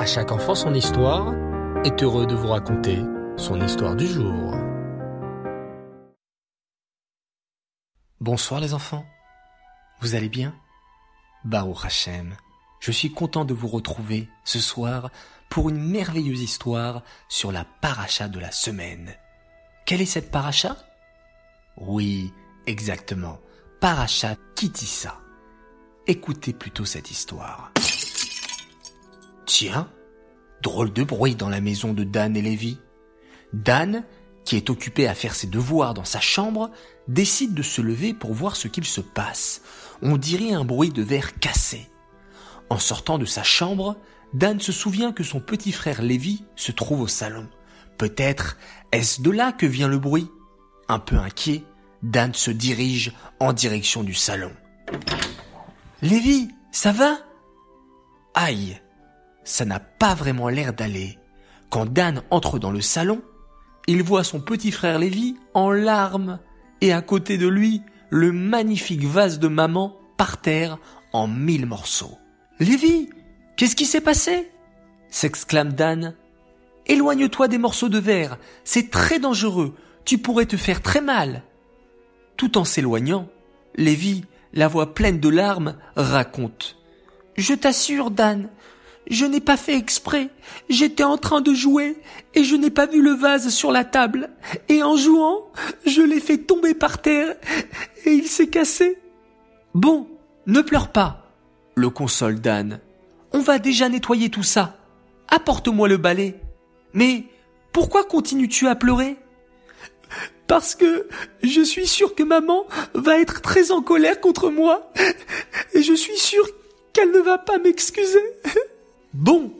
À chaque enfant son histoire est heureux de vous raconter son histoire du jour. Bonsoir les enfants. Vous allez bien? Baruch Hashem. Je suis content de vous retrouver ce soir pour une merveilleuse histoire sur la paracha de la semaine. Quelle est cette paracha? Oui, exactement. Paracha Kitissa. Écoutez plutôt cette histoire. Tiens, drôle de bruit dans la maison de Dan et Lévi. Dan, qui est occupé à faire ses devoirs dans sa chambre, décide de se lever pour voir ce qu'il se passe. On dirait un bruit de verre cassé. En sortant de sa chambre, Dan se souvient que son petit frère Lévi se trouve au salon. Peut-être est-ce de là que vient le bruit Un peu inquiet, Dan se dirige en direction du salon. Lévi, ça va? Aïe, ça n'a pas vraiment l'air d'aller. Quand Dan entre dans le salon, il voit son petit frère Lévi en larmes et à côté de lui, le magnifique vase de maman par terre en mille morceaux. Lévi, qu'est-ce qui s'est passé? s'exclame Dan. Éloigne-toi des morceaux de verre, c'est très dangereux, tu pourrais te faire très mal. Tout en s'éloignant, Lévi, la voix pleine de larmes, raconte. Je t'assure, Dan, je n'ai pas fait exprès. J'étais en train de jouer et je n'ai pas vu le vase sur la table. Et en jouant, je l'ai fait tomber par terre et il s'est cassé. Bon, ne pleure pas, le console Dan. On va déjà nettoyer tout ça. Apporte-moi le balai. Mais pourquoi continues-tu à pleurer? Parce que je suis sûr que maman va être très en colère contre moi et je suis sûr qu'elle ne va pas m'excuser. Bon,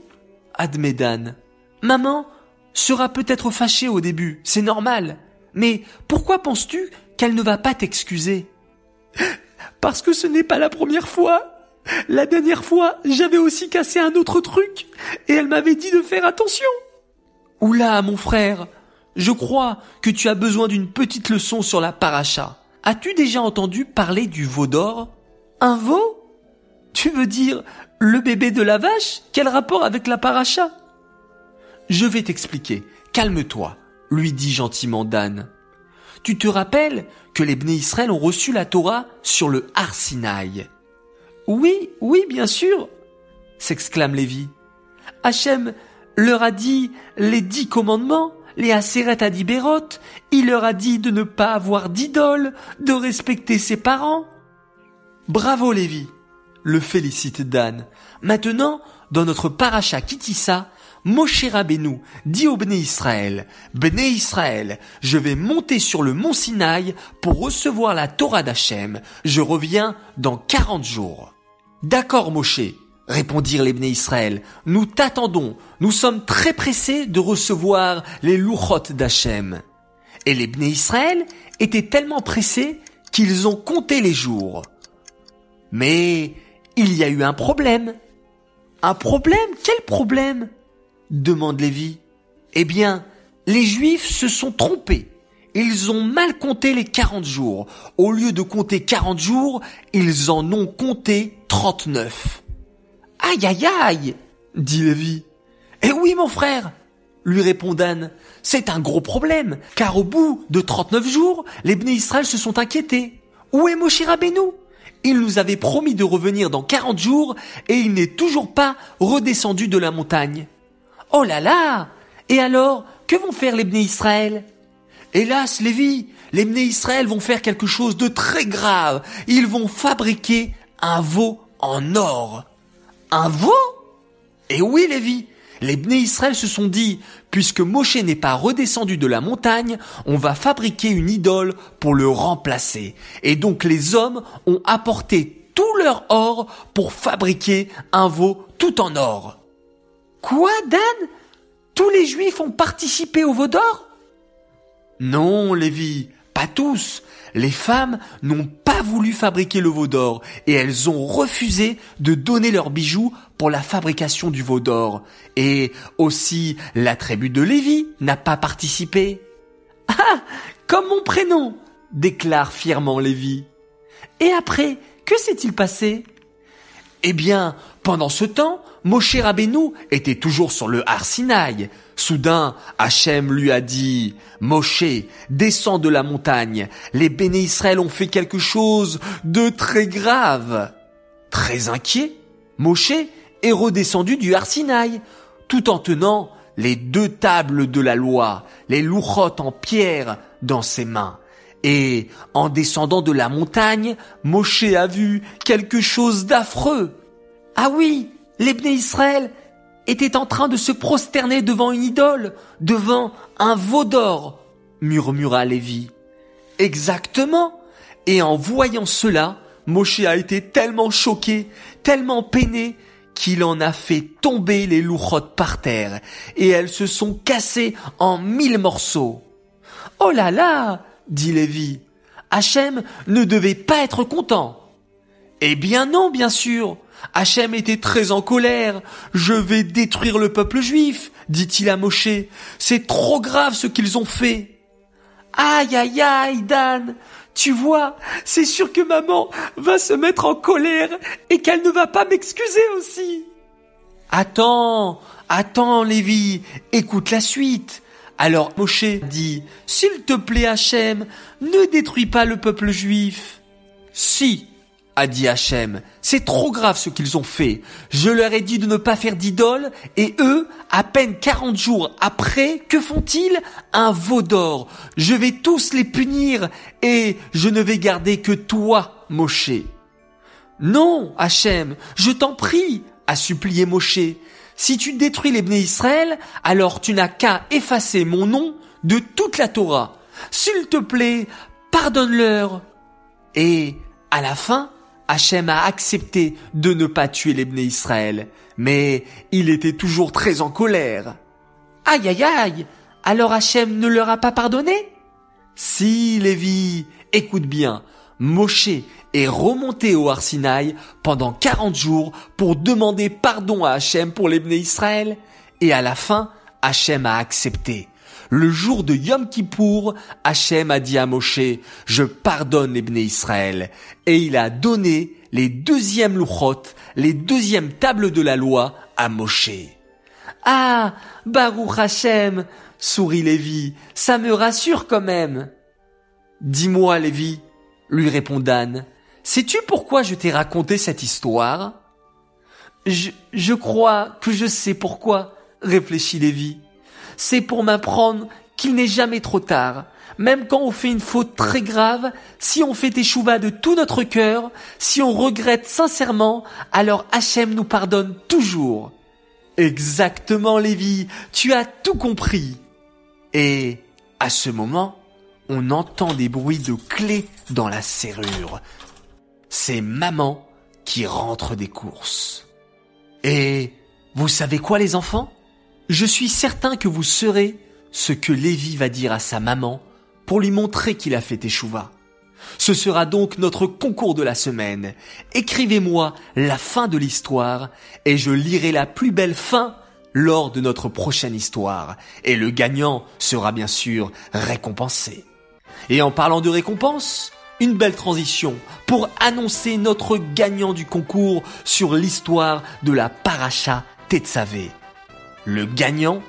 admet Dan. Maman sera peut-être fâchée au début, c'est normal. Mais pourquoi penses-tu qu'elle ne va pas t'excuser? Parce que ce n'est pas la première fois. La dernière fois, j'avais aussi cassé un autre truc et elle m'avait dit de faire attention. Oula, mon frère, je crois que tu as besoin d'une petite leçon sur la paracha. As-tu déjà entendu parler du veau d'or? Un veau? Tu veux dire le bébé de la vache? Quel rapport avec la paracha? Je vais t'expliquer. Calme-toi, lui dit gentiment Dan. Tu te rappelles que les Bnei Israël ont reçu la Torah sur le Arsinaï Oui, oui, bien sûr, s'exclame Lévi. Hachem leur a dit les dix commandements les Aseret à Dibérot, il leur a dit de ne pas avoir d'idole, de respecter ses parents. Bravo Lévi, le félicite Dan. Maintenant, dans notre paracha Kitissa, Moshe Rabbeinu dit au Bné Israël, Bné Israël, je vais monter sur le mont Sinaï pour recevoir la Torah d'Hachem. Je reviens dans quarante jours. D'accord Moshe, répondirent les Bné Israël, nous t'attendons, nous sommes très pressés de recevoir les louchot d'Hachem. Et les Bné Israël étaient tellement pressés qu'ils ont compté les jours. Mais il y a eu un problème. Un problème? Quel problème? demande Lévi. Eh bien, les Juifs se sont trompés. Ils ont mal compté les 40 jours. Au lieu de compter 40 jours, ils en ont compté 39. Aïe aïe aïe dit Lévi. Eh oui mon frère lui répond Dan, c'est un gros problème, car au bout de 39 jours, les Bnei Israël se sont inquiétés. Où est Moshe Rabbeinu? Il nous avait promis de revenir dans 40 jours, et il n'est toujours pas redescendu de la montagne. Oh là là Et alors, que vont faire les Bnei Israël? Hélas, Lévi, les Bnei Israël vont faire quelque chose de très grave. Ils vont fabriquer un veau en or. Un veau? Et oui, Lévi, les Bné Israël se sont dit, puisque Moshe n'est pas redescendu de la montagne, on va fabriquer une idole pour le remplacer. Et donc les hommes ont apporté tout leur or pour fabriquer un veau tout en or. Quoi, Dan? Tous les Juifs ont participé au veau d'or? Non, Lévi, pas tous. Les femmes n'ont pas voulu fabriquer le veau d'or et elles ont refusé de donner leurs bijoux pour la fabrication du veau d'or. Et aussi, la tribu de Lévi n'a pas participé. Ah, comme mon prénom, déclare fièrement Lévi. Et après, que s'est-il passé? Eh bien, pendant ce temps, Moshe Rabbeinu était toujours sur le Har Sinaï. Soudain, Hachem lui a dit, Moshe, descends de la montagne. Les béné Israël ont fait quelque chose de très grave. Très inquiet, Moshe est redescendu du Har Sinaï, tout en tenant les deux tables de la loi, les louchotes en pierre dans ses mains. Et en descendant de la montagne, Moshe a vu quelque chose d'affreux. Ah oui, l'Ebné Israël était en train de se prosterner devant une idole, devant un veau d'or, murmura Lévi. Exactement. Et en voyant cela, Moshe a été tellement choqué, tellement peiné, qu'il en a fait tomber les louchotes par terre, et elles se sont cassées en mille morceaux. Oh là là, dit Lévi, Hachem ne devait pas être content. Eh bien non, bien sûr. Hachem était très en colère. Je vais détruire le peuple juif, dit-il à Moshe. C'est trop grave ce qu'ils ont fait. Aïe, aïe, aïe, Dan. Tu vois, c'est sûr que maman va se mettre en colère et qu'elle ne va pas m'excuser aussi. Attends, attends, Lévi, écoute la suite. Alors Moshe dit, S'il te plaît Hachem, ne détruis pas le peuple juif. Si, a dit Hachem, c'est trop grave ce qu'ils ont fait. Je leur ai dit de ne pas faire d'idole, et eux, à peine quarante jours après, que font-ils? Un veau d'or. Je vais tous les punir, et je ne vais garder que toi, Moshe. Non, Hachem, je t'en prie, a supplié Moshe. Si tu détruis les béné Israël, alors tu n'as qu'à effacer mon nom de toute la Torah. S'il te plaît, pardonne-leur. Et, à la fin, Hachem a accepté de ne pas tuer les béné Israël, mais il était toujours très en colère. Aïe aïe aïe! Alors Hachem ne leur a pas pardonné? Si, Lévi, écoute bien, Moshe est remonté au Arsinaï pendant 40 jours pour demander pardon à Hachem pour les Israël, et à la fin, Hachem a accepté. Le jour de Yom Kippour, Hachem a dit à Moshe, je pardonne les Israël, et il a donné les deuxièmes louchot, les deuxièmes tables de la loi à Moshe. Ah, Baruch Hachem, sourit Lévi, ça me rassure quand même. Dis-moi, Lévi, lui répond Dan. Sais-tu pourquoi je t'ai raconté cette histoire? Je, je crois que je sais pourquoi, réfléchit Lévi. C'est pour m'apprendre qu'il n'est jamais trop tard. Même quand on fait une faute très grave, si on fait échouva de tout notre cœur, si on regrette sincèrement, alors Hachem nous pardonne toujours. Exactement, Lévi, tu as tout compris. Et, à ce moment, on entend des bruits de clés dans la serrure. C'est maman qui rentre des courses. Et vous savez quoi les enfants? Je suis certain que vous saurez ce que Lévi va dire à sa maman pour lui montrer qu'il a fait échouva. Ce sera donc notre concours de la semaine. Écrivez-moi la fin de l'histoire et je lirai la plus belle fin lors de notre prochaine histoire. Et le gagnant sera bien sûr récompensé. Et en parlant de récompense, une belle transition pour annoncer notre gagnant du concours sur l'histoire de la paracha Tetzavé. Le gagnant,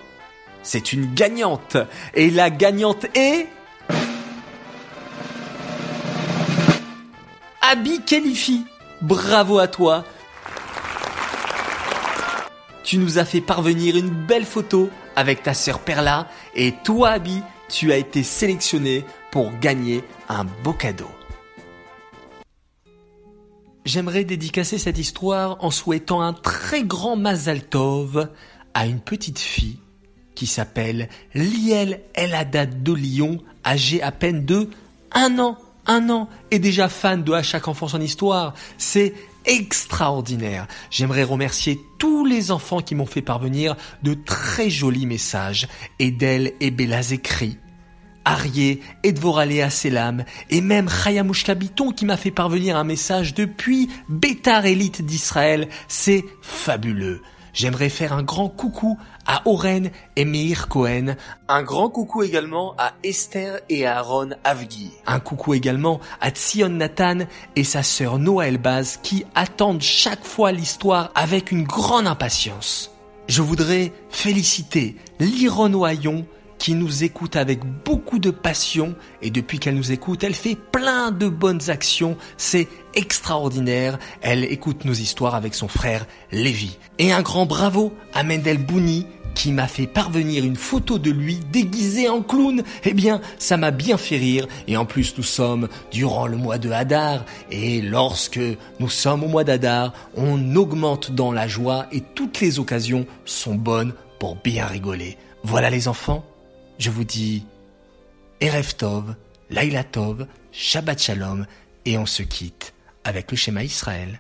c'est une gagnante. Et la gagnante est... Abby Kelifi. Bravo à toi. Tu nous as fait parvenir une belle photo avec ta sœur Perla et toi Abby, tu as été sélectionné pour gagner un beau cadeau. J'aimerais dédicacer cette histoire en souhaitant un très grand Mazal Tov à une petite fille qui s'appelle Liel El Haddad de Lyon, âgée à peine de un an, un an, et déjà fan de À chaque enfant son histoire. C'est extraordinaire. J'aimerais remercier tous les enfants qui m'ont fait parvenir de très jolis messages. Edel et Bella Zekri, Arié, Edvoralea Selam, et même Kabiton qui m'a fait parvenir un message depuis Bétar Élite d'Israël. C'est fabuleux. J'aimerais faire un grand coucou à Oren et Meir Cohen. Un grand coucou également à Esther et à Aaron Avgi. Un coucou également à Tzion Nathan et sa sœur Noah Elbaz qui attendent chaque fois l'histoire avec une grande impatience. Je voudrais féliciter Liron Oyon qui nous écoute avec beaucoup de passion et depuis qu'elle nous écoute, elle fait plein de bonnes actions. C'est extraordinaire. Elle écoute nos histoires avec son frère Lévi. Et un grand bravo à Mendel Bouni qui m'a fait parvenir une photo de lui déguisé en clown. Eh bien, ça m'a bien fait rire. Et en plus, nous sommes durant le mois de Hadar. Et lorsque nous sommes au mois d'Hadar, on augmente dans la joie et toutes les occasions sont bonnes pour bien rigoler. Voilà les enfants, je vous dis Erev Tov, Laila Tov, Shabbat Shalom, et on se quitte avec le schéma Israël.